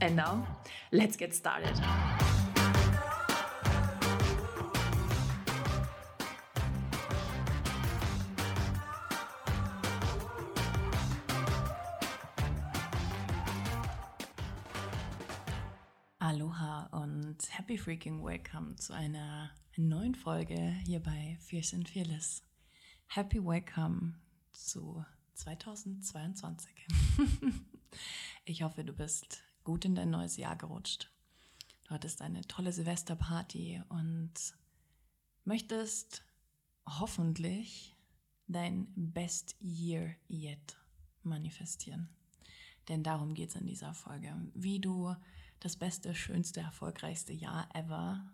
And now, let's get started. Aloha und happy freaking welcome zu einer neuen Folge hier bei Fierce and Fearless. Happy welcome zu 2022. ich hoffe, du bist gut in dein neues Jahr gerutscht. Du hattest eine tolle Silvesterparty und möchtest hoffentlich dein Best Year Yet manifestieren. Denn darum geht es in dieser Folge. Wie du das beste, schönste, erfolgreichste Jahr ever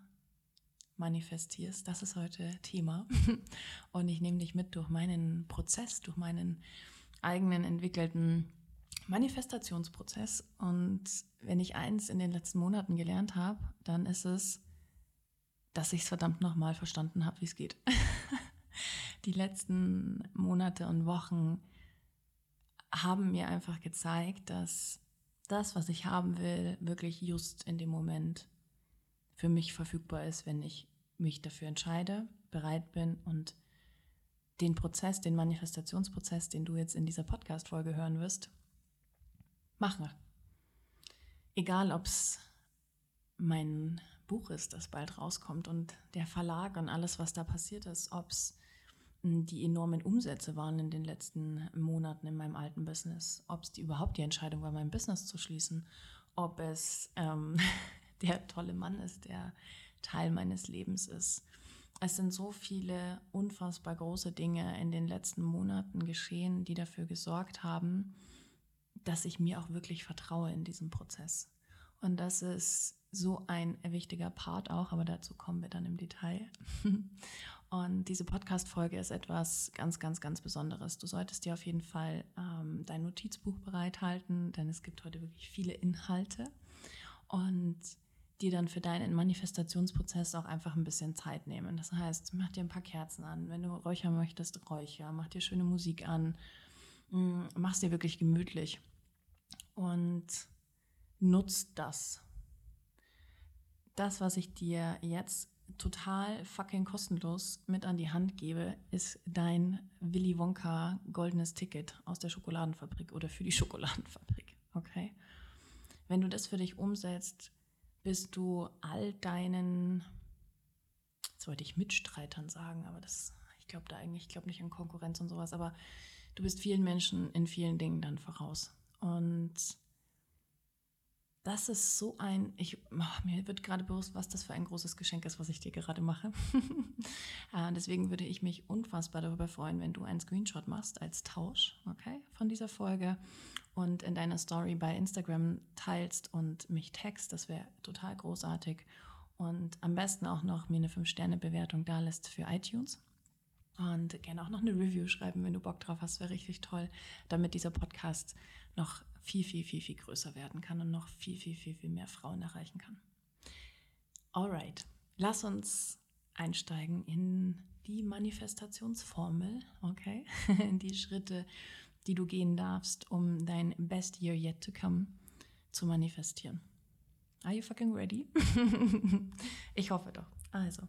manifestierst, das ist heute Thema. Und ich nehme dich mit durch meinen Prozess, durch meinen eigenen entwickelten Manifestationsprozess. Und wenn ich eins in den letzten Monaten gelernt habe, dann ist es, dass ich es verdammt nochmal verstanden habe, wie es geht. Die letzten Monate und Wochen haben mir einfach gezeigt, dass das, was ich haben will, wirklich just in dem Moment für mich verfügbar ist, wenn ich mich dafür entscheide, bereit bin und den Prozess, den Manifestationsprozess, den du jetzt in dieser Podcast-Folge hören wirst, mache. Egal, ob es mein Buch ist, das bald rauskommt und der Verlag und alles, was da passiert ist, ob es hm, die enormen Umsätze waren in den letzten Monaten in meinem alten Business, ob es überhaupt die Entscheidung war, mein Business zu schließen, ob es ähm, der tolle Mann ist, der Teil meines Lebens ist. Es sind so viele unfassbar große Dinge in den letzten Monaten geschehen, die dafür gesorgt haben, dass ich mir auch wirklich vertraue in diesem Prozess. Und das ist so ein wichtiger Part auch, aber dazu kommen wir dann im Detail. Und diese Podcast-Folge ist etwas ganz, ganz, ganz Besonderes. Du solltest dir auf jeden Fall ähm, dein Notizbuch bereithalten, denn es gibt heute wirklich viele Inhalte und dir dann für deinen Manifestationsprozess auch einfach ein bisschen Zeit nehmen. Das heißt, mach dir ein paar Kerzen an. Wenn du räuchern möchtest, räucher. Mach dir schöne Musik an. Mm, mach es dir wirklich gemütlich und nutzt das. Das, was ich dir jetzt total fucking kostenlos mit an die Hand gebe, ist dein Willy Wonka goldenes Ticket aus der Schokoladenfabrik oder für die Schokoladenfabrik. Okay? Wenn du das für dich umsetzt, bist du all deinen, jetzt wollte ich Mitstreitern sagen, aber das, ich glaube da eigentlich, ich glaube nicht an Konkurrenz und sowas, aber du bist vielen Menschen in vielen Dingen dann voraus. Und das ist so ein, ich, oh, mir wird gerade bewusst, was das für ein großes Geschenk ist, was ich dir gerade mache. äh, deswegen würde ich mich unfassbar darüber freuen, wenn du einen Screenshot machst als Tausch, okay, von dieser Folge und in deiner Story bei Instagram teilst und mich text. Das wäre total großartig. Und am besten auch noch mir eine 5-Sterne-Bewertung da lässt für iTunes. Und gerne auch noch eine Review schreiben, wenn du Bock drauf hast, wäre richtig toll, damit dieser Podcast noch viel, viel, viel, viel größer werden kann und noch viel, viel, viel, viel mehr Frauen erreichen kann. Alright, lass uns einsteigen in die Manifestationsformel, okay? In die Schritte, die du gehen darfst, um dein Best Year Yet to Come zu manifestieren. Are you fucking ready? ich hoffe doch. Also,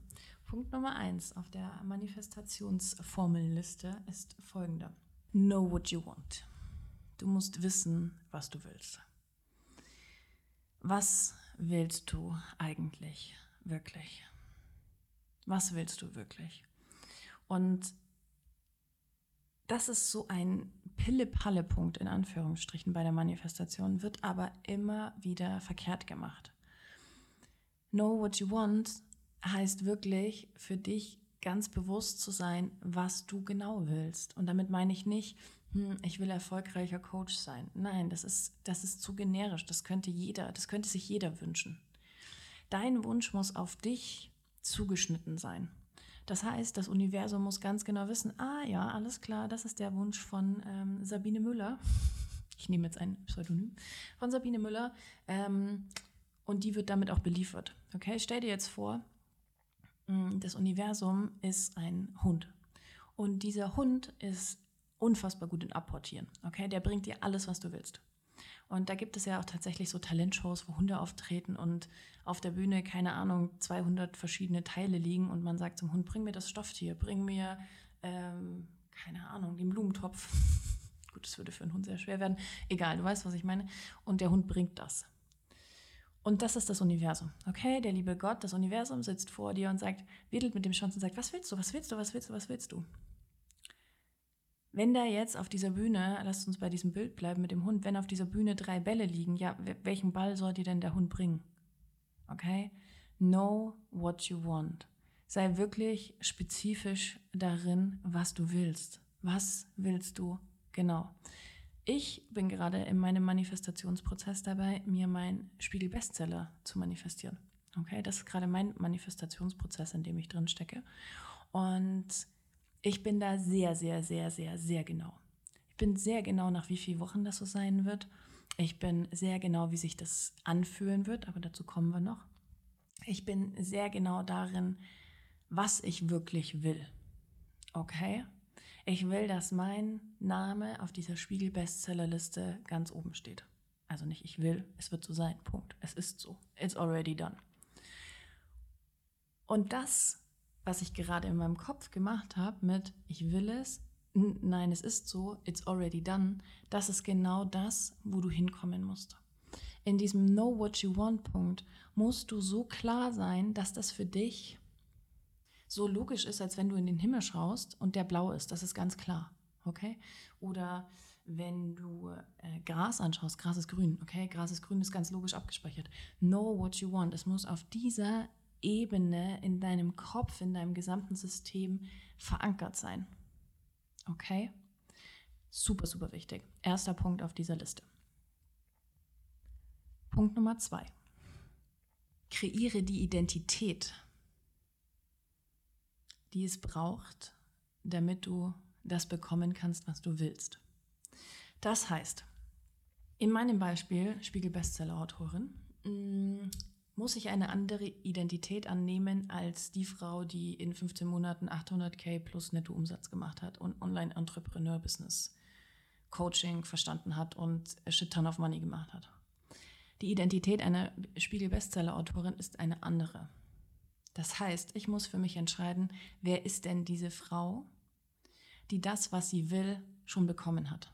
Punkt Nummer eins auf der Manifestationsformelliste ist folgender. Know what you want. Du musst wissen, was du willst. Was willst du eigentlich wirklich? Was willst du wirklich? Und das ist so ein Pille-Palle-Punkt in Anführungsstrichen bei der Manifestation, wird aber immer wieder verkehrt gemacht. Know what you want heißt wirklich für dich ganz bewusst zu sein, was du genau willst. Und damit meine ich nicht, hm, ich will erfolgreicher Coach sein. Nein, das ist, das ist zu generisch. Das könnte jeder, das könnte sich jeder wünschen. Dein Wunsch muss auf dich zugeschnitten sein. Das heißt, das Universum muss ganz genau wissen, ah ja, alles klar, das ist der Wunsch von ähm, Sabine Müller. Ich nehme jetzt ein Pseudonym von Sabine Müller. Ähm, und die wird damit auch beliefert. Okay, stell dir jetzt vor, das Universum ist ein Hund. Und dieser Hund ist unfassbar gut in Apportieren. Okay, der bringt dir alles, was du willst. Und da gibt es ja auch tatsächlich so Talentshows, wo Hunde auftreten und auf der Bühne, keine Ahnung, 200 verschiedene Teile liegen und man sagt zum Hund, bring mir das Stofftier, bring mir, ähm, keine Ahnung, den Blumentopf. Gut, das würde für einen Hund sehr schwer werden. Egal, du weißt, was ich meine. Und der Hund bringt das. Und das ist das Universum. Okay, der liebe Gott, das Universum sitzt vor dir und sagt, wedelt mit dem Schwanz und sagt, was willst du, was willst du, was willst du, was willst du? Wenn da jetzt auf dieser Bühne, lasst uns bei diesem Bild bleiben mit dem Hund, wenn auf dieser Bühne drei Bälle liegen, ja, welchen Ball soll dir denn der Hund bringen? Okay? Know what you want. Sei wirklich spezifisch darin, was du willst. Was willst du genau? Ich bin gerade in meinem Manifestationsprozess dabei, mir meinen Spiegel-Bestseller zu manifestieren. Okay, das ist gerade mein Manifestationsprozess, in dem ich drin stecke. Und ich bin da sehr, sehr, sehr, sehr, sehr genau. Ich bin sehr genau, nach wie vielen Wochen das so sein wird. Ich bin sehr genau, wie sich das anfühlen wird, aber dazu kommen wir noch. Ich bin sehr genau darin, was ich wirklich will. Okay? Ich will, dass mein Name auf dieser Spiegel-Bestsellerliste ganz oben steht. Also nicht ich will, es wird so sein. Punkt. Es ist so. It's already done. Und das, was ich gerade in meinem Kopf gemacht habe mit ich will es, nein, es ist so, it's already done, das ist genau das, wo du hinkommen musst. In diesem Know What You Want Punkt musst du so klar sein, dass das für dich so logisch ist, als wenn du in den Himmel schaust und der blau ist. Das ist ganz klar. Okay? Oder wenn du äh, Gras anschaust, Gras ist grün, okay? Gras ist grün, ist ganz logisch abgespeichert. Know what you want. Es muss auf dieser Ebene in deinem Kopf, in deinem gesamten System verankert sein. Okay? Super, super wichtig. Erster Punkt auf dieser Liste. Punkt Nummer zwei. Kreiere die Identität die es braucht, damit du das bekommen kannst, was du willst. Das heißt, in meinem Beispiel, Spiegel-Bestseller-Autorin, mm, muss ich eine andere Identität annehmen als die Frau, die in 15 Monaten 800k plus Nettoumsatz gemacht hat und Online-Entrepreneur-Business Coaching verstanden hat und shit ton of money gemacht hat. Die Identität einer Spiegel-Bestseller-Autorin ist eine andere. Das heißt, ich muss für mich entscheiden, wer ist denn diese Frau, die das, was sie will, schon bekommen hat.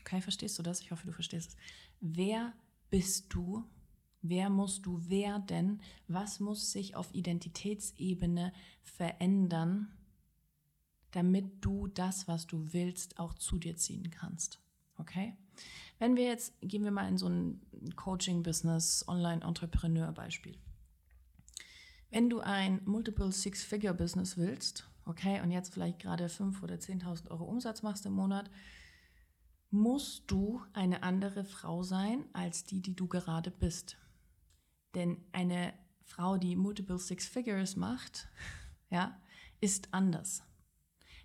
Okay, verstehst du das? Ich hoffe, du verstehst es. Wer bist du? Wer musst du werden? Was muss sich auf Identitätsebene verändern, damit du das, was du willst, auch zu dir ziehen kannst? Okay? Wenn wir jetzt, gehen wir mal in so ein Coaching-Business, Online-Entrepreneur-Beispiel. Wenn du ein Multiple Six-Figure-Business willst, okay, und jetzt vielleicht gerade 5.000 oder 10.000 Euro Umsatz machst im Monat, musst du eine andere Frau sein als die, die du gerade bist. Denn eine Frau, die Multiple Six Figures macht, ja, ist anders.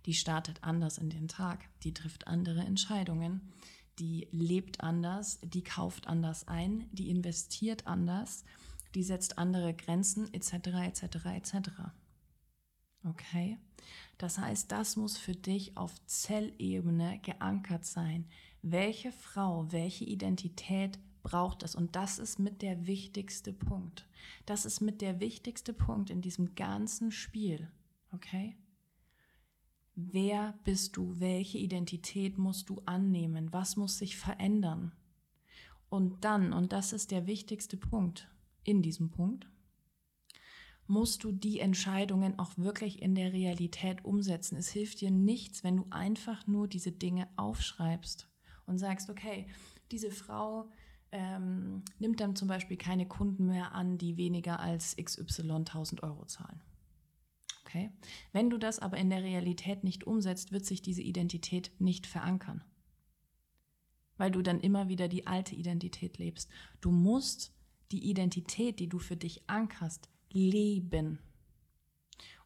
Die startet anders in den Tag, die trifft andere Entscheidungen, die lebt anders, die kauft anders ein, die investiert anders die setzt andere Grenzen etc. etc. etc. Okay? Das heißt, das muss für dich auf Zellebene geankert sein. Welche Frau, welche Identität braucht es? Und das ist mit der wichtigste Punkt. Das ist mit der wichtigste Punkt in diesem ganzen Spiel. Okay? Wer bist du? Welche Identität musst du annehmen? Was muss sich verändern? Und dann, und das ist der wichtigste Punkt, in diesem Punkt, musst du die Entscheidungen auch wirklich in der Realität umsetzen. Es hilft dir nichts, wenn du einfach nur diese Dinge aufschreibst und sagst, okay, diese Frau ähm, nimmt dann zum Beispiel keine Kunden mehr an, die weniger als XY 1000 Euro zahlen. Okay? Wenn du das aber in der Realität nicht umsetzt, wird sich diese Identität nicht verankern. Weil du dann immer wieder die alte Identität lebst. Du musst die Identität, die du für dich ankerst, leben.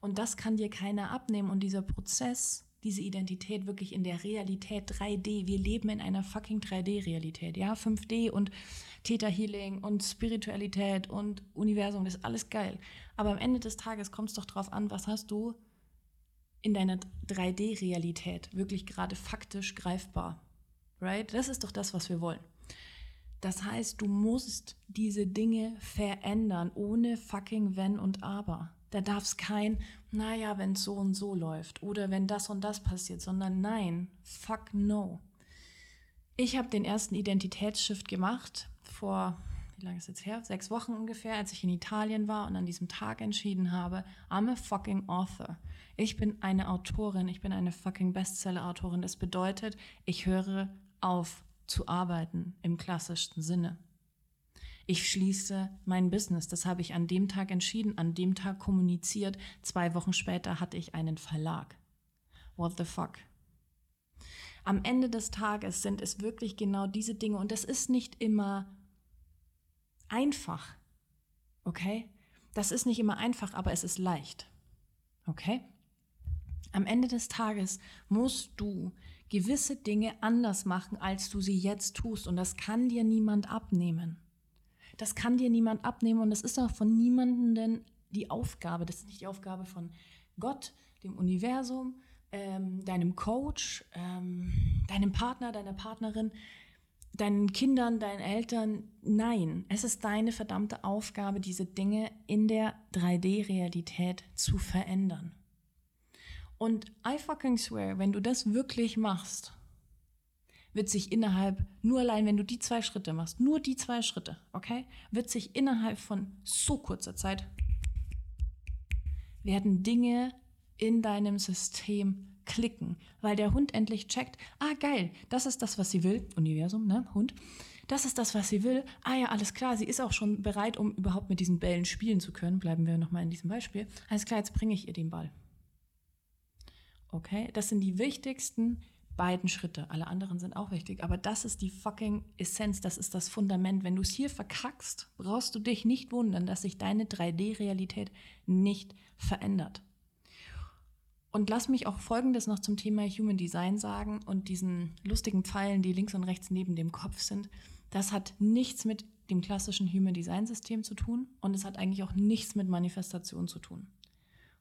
Und das kann dir keiner abnehmen. Und dieser Prozess, diese Identität wirklich in der Realität 3D, wir leben in einer fucking 3D-Realität, ja, 5D und Theta Healing und Spiritualität und Universum, das ist alles geil. Aber am Ende des Tages kommt es doch darauf an, was hast du in deiner 3D-Realität wirklich gerade faktisch greifbar. Right? Das ist doch das, was wir wollen. Das heißt, du musst diese Dinge verändern, ohne fucking Wenn und Aber. Da darf es kein, naja, wenn es so und so läuft oder wenn das und das passiert, sondern nein, fuck no. Ich habe den ersten Identitätsshift gemacht vor, wie lange ist jetzt her? Sechs Wochen ungefähr, als ich in Italien war und an diesem Tag entschieden habe, I'm a fucking author. Ich bin eine Autorin, ich bin eine fucking Bestseller-Autorin. Das bedeutet, ich höre auf zu arbeiten im klassischsten Sinne. Ich schließe mein Business. Das habe ich an dem Tag entschieden, an dem Tag kommuniziert. Zwei Wochen später hatte ich einen Verlag. What the fuck? Am Ende des Tages sind es wirklich genau diese Dinge und das ist nicht immer einfach. Okay? Das ist nicht immer einfach, aber es ist leicht. Okay? Am Ende des Tages musst du gewisse Dinge anders machen, als du sie jetzt tust und das kann dir niemand abnehmen. Das kann dir niemand abnehmen und es ist auch von niemandem die Aufgabe. Das ist nicht die Aufgabe von Gott, dem Universum, ähm, deinem Coach, ähm, deinem Partner, deiner Partnerin, deinen Kindern, deinen Eltern. Nein, es ist deine verdammte Aufgabe, diese Dinge in der 3D-Realität zu verändern. Und I fucking swear, wenn du das wirklich machst, wird sich innerhalb, nur allein wenn du die zwei Schritte machst, nur die zwei Schritte, okay, wird sich innerhalb von so kurzer Zeit, werden Dinge in deinem System klicken, weil der Hund endlich checkt, ah geil, das ist das, was sie will, Universum, ne, Hund, das ist das, was sie will, ah ja, alles klar, sie ist auch schon bereit, um überhaupt mit diesen Bällen spielen zu können, bleiben wir nochmal in diesem Beispiel, alles klar, jetzt bringe ich ihr den Ball. Okay, das sind die wichtigsten beiden Schritte. Alle anderen sind auch wichtig, aber das ist die fucking Essenz, das ist das Fundament. Wenn du es hier verkackst, brauchst du dich nicht wundern, dass sich deine 3D-Realität nicht verändert. Und lass mich auch Folgendes noch zum Thema Human Design sagen und diesen lustigen Pfeilen, die links und rechts neben dem Kopf sind. Das hat nichts mit dem klassischen Human Design System zu tun und es hat eigentlich auch nichts mit Manifestation zu tun.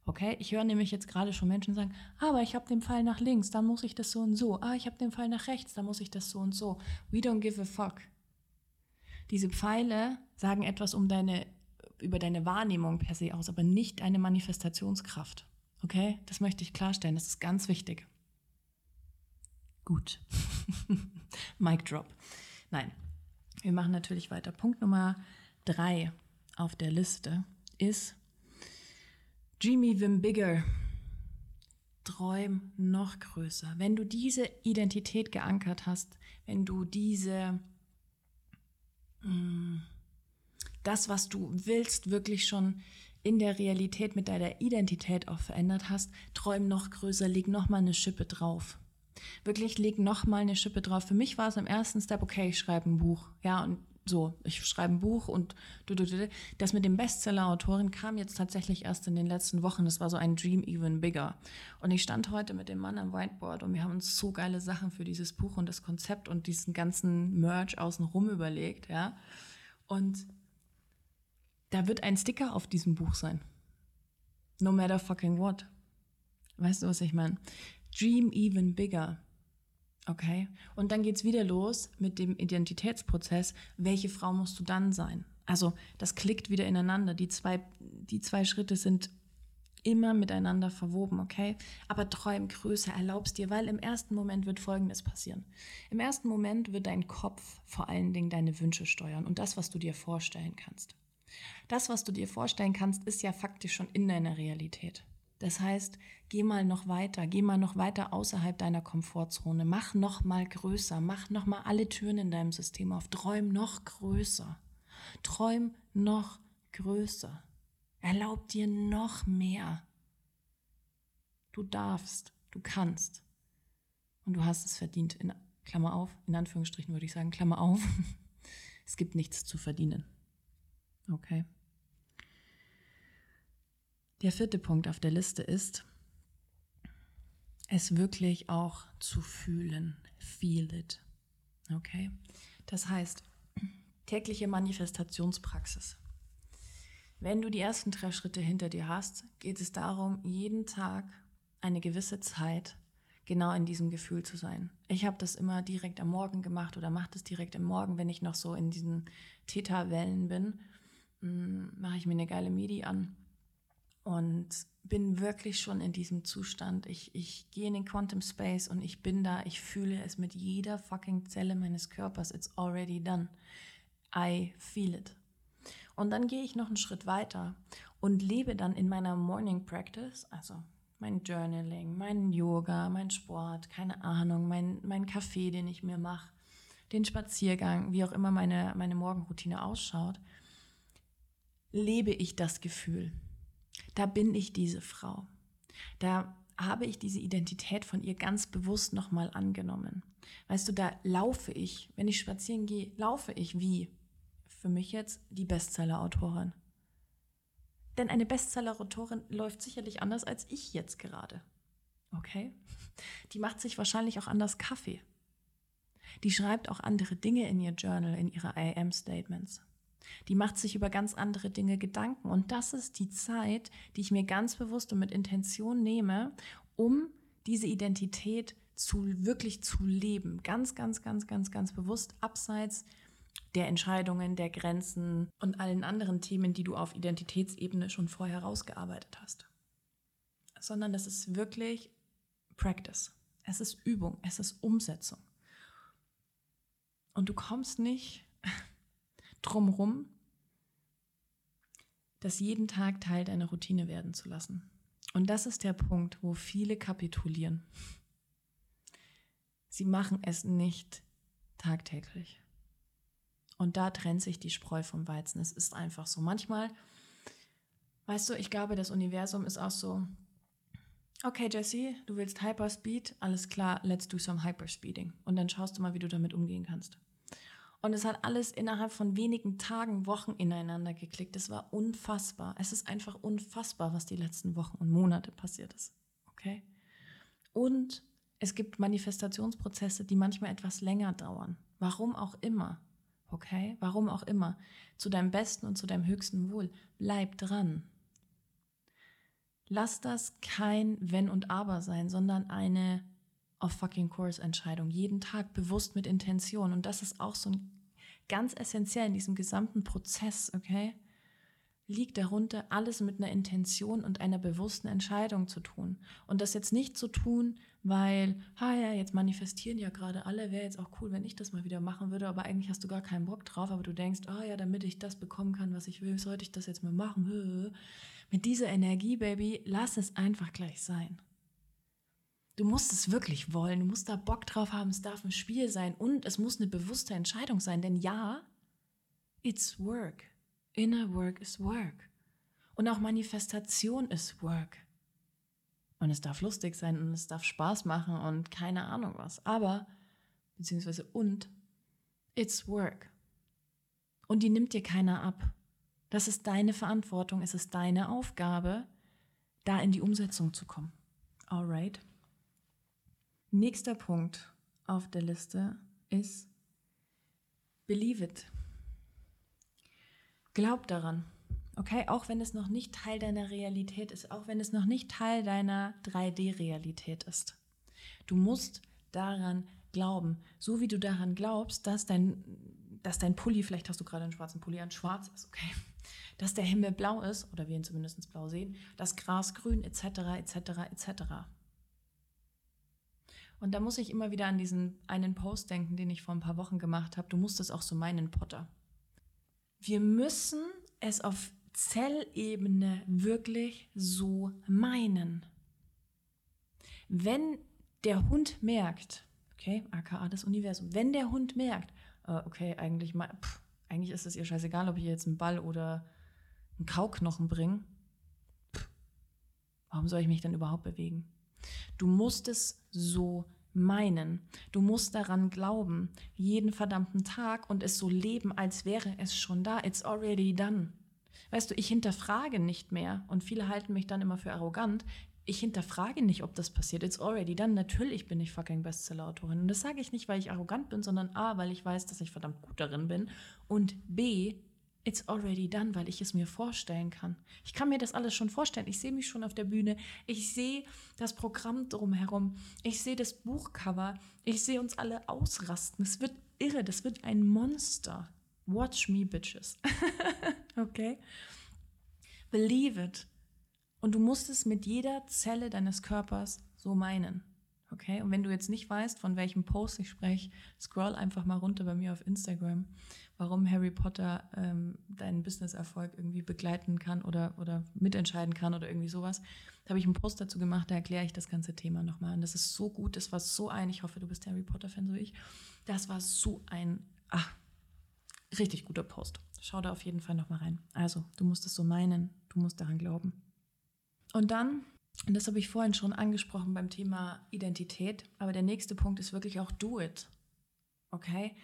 Okay, ich höre nämlich jetzt gerade schon Menschen sagen, aber ich habe den Pfeil nach links, dann muss ich das so und so. Ah, ich habe den Pfeil nach rechts, dann muss ich das so und so. We don't give a fuck. Diese Pfeile sagen etwas um deine, über deine Wahrnehmung per se aus, aber nicht deine Manifestationskraft. Okay, das möchte ich klarstellen, das ist ganz wichtig. Gut. Mic drop. Nein, wir machen natürlich weiter. Punkt Nummer drei auf der Liste ist, Dream even bigger. Träum noch größer. Wenn du diese Identität geankert hast, wenn du diese, mm, das, was du willst, wirklich schon in der Realität mit deiner Identität auch verändert hast, träum noch größer, leg noch mal eine Schippe drauf. Wirklich leg noch mal eine Schippe drauf. Für mich war es im ersten Step, okay, ich schreibe ein Buch. Ja, und so, ich schreibe ein Buch und du, du, du, das mit dem Bestseller-Autorin kam jetzt tatsächlich erst in den letzten Wochen. Das war so ein Dream even bigger. Und ich stand heute mit dem Mann am Whiteboard und wir haben uns so geile Sachen für dieses Buch und das Konzept und diesen ganzen Merch außenrum überlegt, ja. Und da wird ein Sticker auf diesem Buch sein. No matter fucking what. Weißt du, was ich meine? Dream even bigger. Okay. Und dann geht es wieder los mit dem Identitätsprozess. Welche Frau musst du dann sein? Also das klickt wieder ineinander. Die zwei, die zwei Schritte sind immer miteinander verwoben, okay? Aber träum größer, erlaubst dir, weil im ersten Moment wird Folgendes passieren. Im ersten Moment wird dein Kopf vor allen Dingen deine Wünsche steuern und das, was du dir vorstellen kannst. Das, was du dir vorstellen kannst, ist ja faktisch schon in deiner Realität. Das heißt, geh mal noch weiter, geh mal noch weiter außerhalb deiner Komfortzone, mach noch mal größer, mach noch mal alle Türen in deinem System auf, träum noch größer. Träum noch größer. Erlaub dir noch mehr. Du darfst, du kannst. Und du hast es verdient. In Klammer auf, in Anführungsstrichen würde ich sagen, Klammer auf. Es gibt nichts zu verdienen. Okay. Der vierte Punkt auf der Liste ist, es wirklich auch zu fühlen. Feel it. Okay? Das heißt, tägliche Manifestationspraxis. Wenn du die ersten drei Schritte hinter dir hast, geht es darum, jeden Tag eine gewisse Zeit genau in diesem Gefühl zu sein. Ich habe das immer direkt am Morgen gemacht oder mache das direkt am Morgen, wenn ich noch so in diesen Theta-Wellen bin, mm, mache ich mir eine geile Medi an und bin wirklich schon in diesem Zustand. Ich, ich gehe in den Quantum Space und ich bin da, ich fühle es mit jeder fucking Zelle meines Körpers. It's already done. I feel it. Und dann gehe ich noch einen Schritt weiter und lebe dann in meiner Morning Practice, also mein Journaling, mein Yoga, mein Sport, keine Ahnung, mein, mein Kaffee, den ich mir mache, den Spaziergang, wie auch immer meine, meine Morgenroutine ausschaut, lebe ich das Gefühl. Da bin ich diese Frau. Da habe ich diese Identität von ihr ganz bewusst nochmal angenommen. Weißt du, da laufe ich, wenn ich spazieren gehe, laufe ich wie für mich jetzt die Bestseller-Autorin. Denn eine Bestseller-Autorin läuft sicherlich anders als ich jetzt gerade. Okay? Die macht sich wahrscheinlich auch anders Kaffee. Die schreibt auch andere Dinge in ihr Journal, in ihre IAM-Statements. Die macht sich über ganz andere Dinge Gedanken. Und das ist die Zeit, die ich mir ganz bewusst und mit Intention nehme, um diese Identität zu wirklich zu leben. Ganz, ganz, ganz, ganz, ganz bewusst abseits der Entscheidungen, der Grenzen und allen anderen Themen, die du auf Identitätsebene schon vorher rausgearbeitet hast. Sondern das ist wirklich Practice. Es ist Übung, es ist Umsetzung. Und du kommst nicht drumherum, das jeden Tag Teil deiner Routine werden zu lassen. Und das ist der Punkt, wo viele kapitulieren. Sie machen es nicht tagtäglich. Und da trennt sich die Spreu vom Weizen. Es ist einfach so. Manchmal, weißt du, ich glaube, das Universum ist auch so, okay, Jesse, du willst Hyperspeed, alles klar, let's do some Hyperspeeding. Und dann schaust du mal, wie du damit umgehen kannst. Und es hat alles innerhalb von wenigen Tagen, Wochen ineinander geklickt. Es war unfassbar. Es ist einfach unfassbar, was die letzten Wochen und Monate passiert ist. Okay? Und es gibt Manifestationsprozesse, die manchmal etwas länger dauern. Warum auch immer okay? Warum auch immer, zu deinem besten und zu deinem höchsten Wohl. Bleib dran. Lass das kein Wenn und Aber sein, sondern eine auf fucking Course Entscheidung. Jeden Tag bewusst mit Intention. Und das ist auch so ein ganz essentiell in diesem gesamten Prozess, okay? liegt darunter, alles mit einer Intention und einer bewussten Entscheidung zu tun. Und das jetzt nicht zu tun, weil, ha ja, jetzt manifestieren ja gerade alle, wäre jetzt auch cool, wenn ich das mal wieder machen würde, aber eigentlich hast du gar keinen Bock drauf, aber du denkst, ah ja, damit ich das bekommen kann, was ich will, sollte ich das jetzt mal machen. Mit dieser Energie, Baby, lass es einfach gleich sein. Du musst es wirklich wollen, du musst da Bock drauf haben, es darf ein Spiel sein und es muss eine bewusste Entscheidung sein, denn ja, it's work. Inner Work is Work. Und auch Manifestation ist Work. Und es darf lustig sein und es darf Spaß machen und keine Ahnung was. Aber, beziehungsweise und, it's work. Und die nimmt dir keiner ab. Das ist deine Verantwortung, es ist deine Aufgabe, da in die Umsetzung zu kommen. Alright. Nächster Punkt auf der Liste ist Believe it. Glaub daran. Okay, auch wenn es noch nicht Teil deiner Realität ist, auch wenn es noch nicht Teil deiner 3D-Realität ist. Du musst daran glauben. So wie du daran glaubst, dass dein, dass dein Pulli, vielleicht hast du gerade einen schwarzen Pulli an, schwarz ist, okay, dass der Himmel blau ist, oder wir ihn zumindest blau sehen, das Gras grün, etc., etc., etc. Und da muss ich immer wieder an diesen einen Post denken, den ich vor ein paar Wochen gemacht habe. Du musst es auch so meinen, Potter. Wir müssen es auf Zellebene wirklich so meinen. Wenn der Hund merkt, okay, aka das Universum, wenn der Hund merkt, äh, okay, eigentlich, pff, eigentlich ist es ihr scheißegal, ob ich jetzt einen Ball oder einen Kauknochen bringe, warum soll ich mich dann überhaupt bewegen? Du musst es so meinen. Du musst daran glauben, jeden verdammten Tag und es so leben, als wäre es schon da. It's already done. Weißt du, ich hinterfrage nicht mehr und viele halten mich dann immer für arrogant. Ich hinterfrage nicht, ob das passiert. It's already done. Natürlich bin ich fucking Bestseller-Autorin. Und das sage ich nicht, weil ich arrogant bin, sondern A, weil ich weiß, dass ich verdammt gut darin bin. Und B, it's already done, weil ich es mir vorstellen kann. Ich kann mir das alles schon vorstellen. Ich sehe mich schon auf der Bühne. Ich sehe das Programm drumherum. Ich sehe das Buchcover. Ich sehe uns alle ausrasten. Es wird irre. Das wird ein Monster. Watch me, bitches. okay? Believe it. Und du musst es mit jeder Zelle deines Körpers so meinen. Okay? Und wenn du jetzt nicht weißt, von welchem Post ich spreche, scroll einfach mal runter bei mir auf Instagram, warum Harry Potter ähm, deinen Business-Erfolg irgendwie begleiten kann oder, oder mitentscheiden kann oder irgendwie sowas. Da habe ich einen Post dazu gemacht, da erkläre ich das ganze Thema nochmal. Und das ist so gut, das war so ein, ich hoffe, du bist Harry Potter-Fan, so wie ich. Das war so ein, ach, richtig guter Post. Schau da auf jeden Fall nochmal rein. Also, du musst es so meinen, du musst daran glauben. Und dann, und das habe ich vorhin schon angesprochen beim Thema Identität, aber der nächste Punkt ist wirklich auch do it. Okay?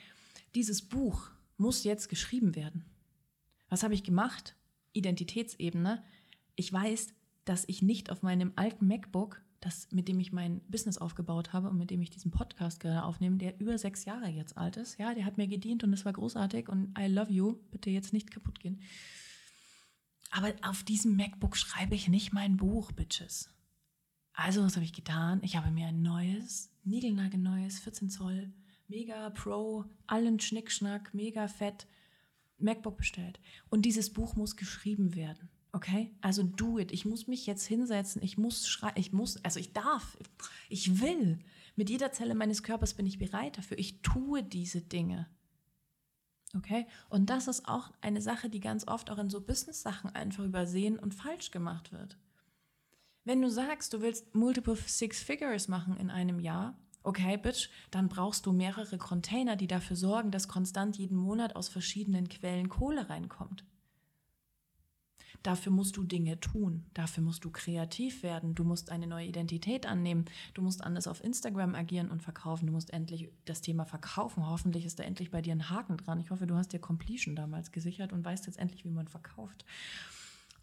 Dieses Buch muss jetzt geschrieben werden. Was habe ich gemacht? Identitätsebene. Ich weiß, dass ich nicht auf meinem alten MacBook, das, mit dem ich mein Business aufgebaut habe und mit dem ich diesen Podcast gerade aufnehme, der über sechs Jahre jetzt alt ist. Ja, der hat mir gedient und es war großartig und I love you. Bitte jetzt nicht kaputt gehen. Aber auf diesem MacBook schreibe ich nicht mein Buch, Bitches. Also, was habe ich getan? Ich habe mir ein neues, niegelnagelneues, 14 Zoll, mega Pro, allen Schnickschnack, mega fett MacBook bestellt. Und dieses Buch muss geschrieben werden. Okay? Also do it. Ich muss mich jetzt hinsetzen. Ich muss schreiben. Ich muss, also ich darf. Ich will. Mit jeder Zelle meines Körpers bin ich bereit dafür. Ich tue diese Dinge. Okay? Und das ist auch eine Sache, die ganz oft auch in so Business-Sachen einfach übersehen und falsch gemacht wird. Wenn du sagst, du willst multiple Six Figures machen in einem Jahr, okay, Bitch, dann brauchst du mehrere Container, die dafür sorgen, dass konstant jeden Monat aus verschiedenen Quellen Kohle reinkommt. Dafür musst du Dinge tun. Dafür musst du kreativ werden. Du musst eine neue Identität annehmen. Du musst anders auf Instagram agieren und verkaufen. Du musst endlich das Thema verkaufen. Hoffentlich ist da endlich bei dir ein Haken dran. Ich hoffe, du hast dir Completion damals gesichert und weißt jetzt endlich, wie man verkauft.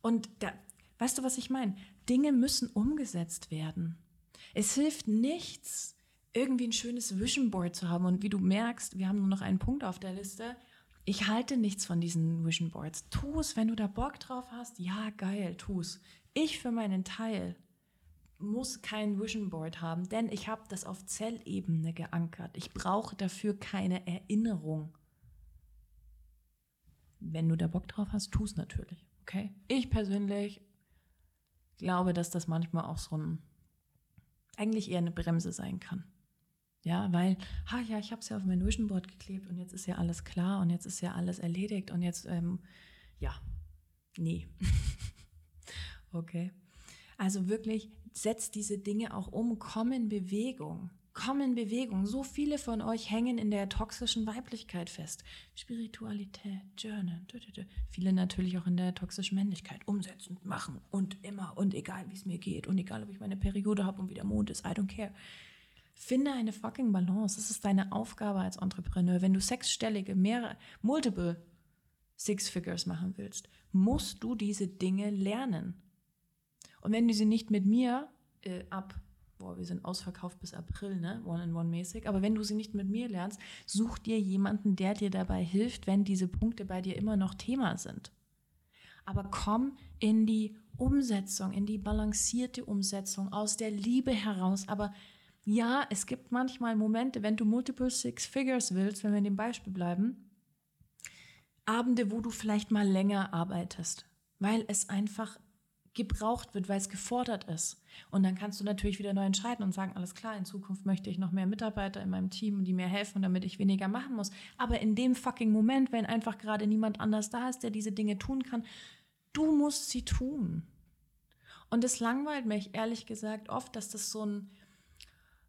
Und da, weißt du, was ich meine? Dinge müssen umgesetzt werden. Es hilft nichts, irgendwie ein schönes Vision Board zu haben. Und wie du merkst, wir haben nur noch einen Punkt auf der Liste ich halte nichts von diesen Vision Boards. Tu es, wenn du da Bock drauf hast. Ja, geil, tu es. Ich für meinen Teil muss kein Vision Board haben, denn ich habe das auf Zellebene geankert. Ich brauche dafür keine Erinnerung. Wenn du da Bock drauf hast, tu es natürlich. Okay? Ich persönlich glaube, dass das manchmal auch so ein eigentlich eher eine Bremse sein kann. Ja, weil, ha ja, ich habe es ja auf mein Vision Board geklebt und jetzt ist ja alles klar und jetzt ist ja alles erledigt und jetzt, ähm, ja, nee. okay. Also wirklich, setzt diese Dinge auch um, komm in Bewegung. Komm in Bewegung. So viele von euch hängen in der toxischen Weiblichkeit fest. Spiritualität, Journal, viele natürlich auch in der toxischen Männlichkeit. Umsetzen, machen und immer und egal, wie es mir geht und egal, ob ich meine Periode habe und wie der Mond ist, I don't care. Finde eine fucking Balance. Das ist deine Aufgabe als Entrepreneur. Wenn du sechsstellige, mehrere, multiple Six Figures machen willst, musst du diese Dinge lernen. Und wenn du sie nicht mit mir äh, ab, boah, wir sind ausverkauft bis April, ne, One-in-One-mäßig, aber wenn du sie nicht mit mir lernst, such dir jemanden, der dir dabei hilft, wenn diese Punkte bei dir immer noch Thema sind. Aber komm in die Umsetzung, in die balancierte Umsetzung aus der Liebe heraus, aber ja, es gibt manchmal Momente, wenn du Multiple Six Figures willst, wenn wir in dem Beispiel bleiben, Abende, wo du vielleicht mal länger arbeitest, weil es einfach gebraucht wird, weil es gefordert ist. Und dann kannst du natürlich wieder neu entscheiden und sagen, alles klar, in Zukunft möchte ich noch mehr Mitarbeiter in meinem Team, die mir helfen, damit ich weniger machen muss. Aber in dem fucking Moment, wenn einfach gerade niemand anders da ist, der diese Dinge tun kann, du musst sie tun. Und es langweilt mich ehrlich gesagt oft, dass das so ein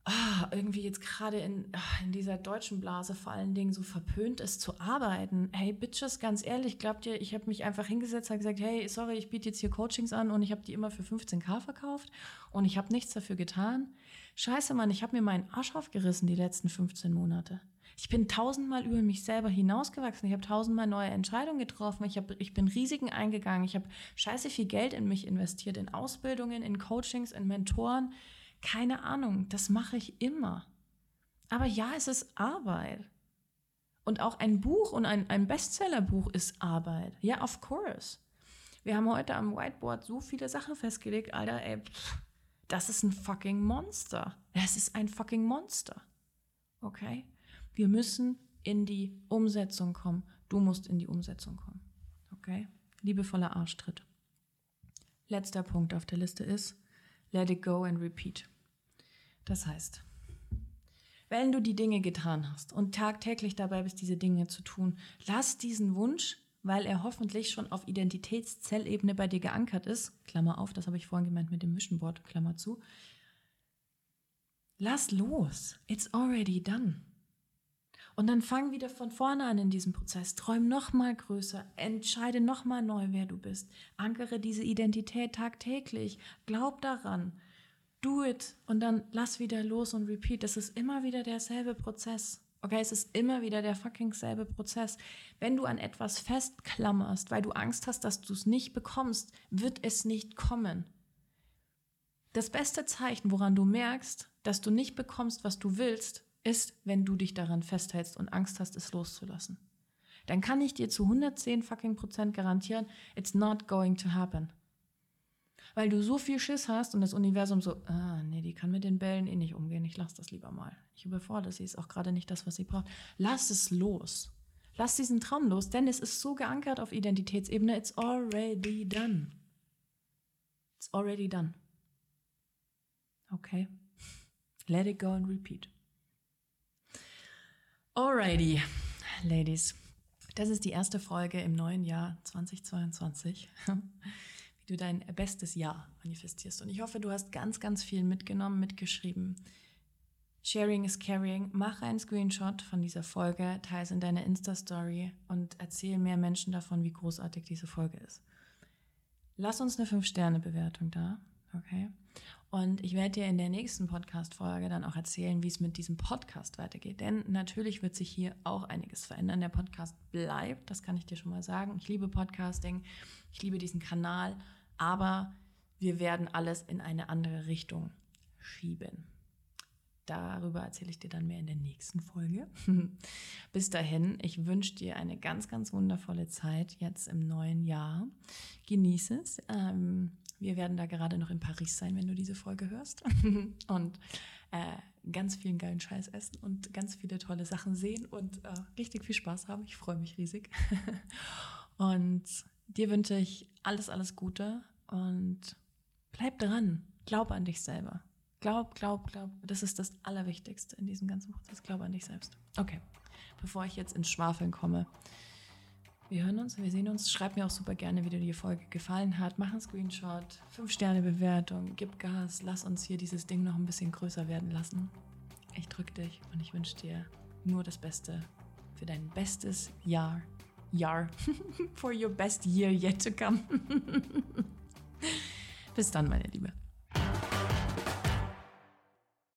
ah, irgendwie jetzt gerade in, ah, in dieser deutschen Blase vor allen Dingen so verpönt ist zu arbeiten. Hey, Bitches, ganz ehrlich, glaubt ihr, ich habe mich einfach hingesetzt, habe gesagt, hey, sorry, ich biete jetzt hier Coachings an und ich habe die immer für 15k verkauft und ich habe nichts dafür getan. Scheiße, Mann, ich habe mir meinen Arsch aufgerissen die letzten 15 Monate. Ich bin tausendmal über mich selber hinausgewachsen. Ich habe tausendmal neue Entscheidungen getroffen. Ich, hab, ich bin Risiken eingegangen. Ich habe scheiße viel Geld in mich investiert, in Ausbildungen, in Coachings, in Mentoren. Keine Ahnung, das mache ich immer. Aber ja, es ist Arbeit. Und auch ein Buch und ein, ein Bestsellerbuch ist Arbeit. Ja, of course. Wir haben heute am Whiteboard so viele Sachen festgelegt, Alter, ey, pff, das ist ein fucking Monster. Es ist ein fucking Monster. Okay? Wir müssen in die Umsetzung kommen. Du musst in die Umsetzung kommen. Okay? Liebevoller Arschtritt. Letzter Punkt auf der Liste ist, let it go and repeat. Das heißt, wenn du die Dinge getan hast und tagtäglich dabei bist, diese Dinge zu tun, lass diesen Wunsch, weil er hoffentlich schon auf Identitätszellebene bei dir geankert ist, Klammer auf, das habe ich vorhin gemeint mit dem Mission Board, Klammer zu, lass los. It's already done. Und dann fang wieder von vorne an in diesem Prozess. Träum noch mal größer. Entscheide noch mal neu, wer du bist. Ankere diese Identität tagtäglich. Glaub daran do it und dann lass wieder los und repeat. Das ist immer wieder derselbe Prozess. Okay, es ist immer wieder der fucking selbe Prozess. Wenn du an etwas festklammerst, weil du Angst hast, dass du es nicht bekommst, wird es nicht kommen. Das beste Zeichen, woran du merkst, dass du nicht bekommst, was du willst, ist, wenn du dich daran festhältst und Angst hast, es loszulassen. Dann kann ich dir zu 110 fucking Prozent garantieren, it's not going to happen weil du so viel Schiss hast und das Universum so, ah, nee, die kann mit den Bällen eh nicht umgehen, ich lass das lieber mal. Ich überfordere sie, ist auch gerade nicht das, was sie braucht. Lass es los. Lass diesen Traum los, denn es ist so geankert auf Identitätsebene, it's already done. It's already done. Okay. Let it go and repeat. Alrighty, Ladies. Das ist die erste Folge im neuen Jahr 2022 wie du dein bestes Jahr manifestierst. Und ich hoffe, du hast ganz, ganz viel mitgenommen, mitgeschrieben. Sharing is caring. Mach einen Screenshot von dieser Folge, teile es in deiner Insta-Story und erzähl mehr Menschen davon, wie großartig diese Folge ist. Lass uns eine 5-Sterne-Bewertung da, okay? Und ich werde dir in der nächsten Podcast-Folge dann auch erzählen, wie es mit diesem Podcast weitergeht. Denn natürlich wird sich hier auch einiges verändern. Der Podcast bleibt, das kann ich dir schon mal sagen. Ich liebe Podcasting, ich liebe diesen Kanal, aber wir werden alles in eine andere Richtung schieben. Darüber erzähle ich dir dann mehr in der nächsten Folge. Bis dahin, ich wünsche dir eine ganz, ganz wundervolle Zeit jetzt im neuen Jahr. Genieße es. Ähm, wir werden da gerade noch in Paris sein, wenn du diese Folge hörst. und äh, ganz vielen geilen Scheiß essen und ganz viele tolle Sachen sehen und äh, richtig viel Spaß haben. Ich freue mich riesig. und dir wünsche ich alles, alles Gute und bleib dran. Glaub an dich selber. Glaub, glaub, glaub. Das ist das Allerwichtigste in diesem ganzen Prozess. Glaub an dich selbst. Okay, bevor ich jetzt ins Schwafeln komme, wir hören uns, wir sehen uns. Schreib mir auch super gerne, wie dir die Folge gefallen hat. Mach einen Screenshot, 5-Sterne-Bewertung, gib Gas, lass uns hier dieses Ding noch ein bisschen größer werden lassen. Ich drück dich und ich wünsche dir nur das Beste für dein bestes Jahr. Jahr. For your best year yet to come. Bis dann, meine Liebe.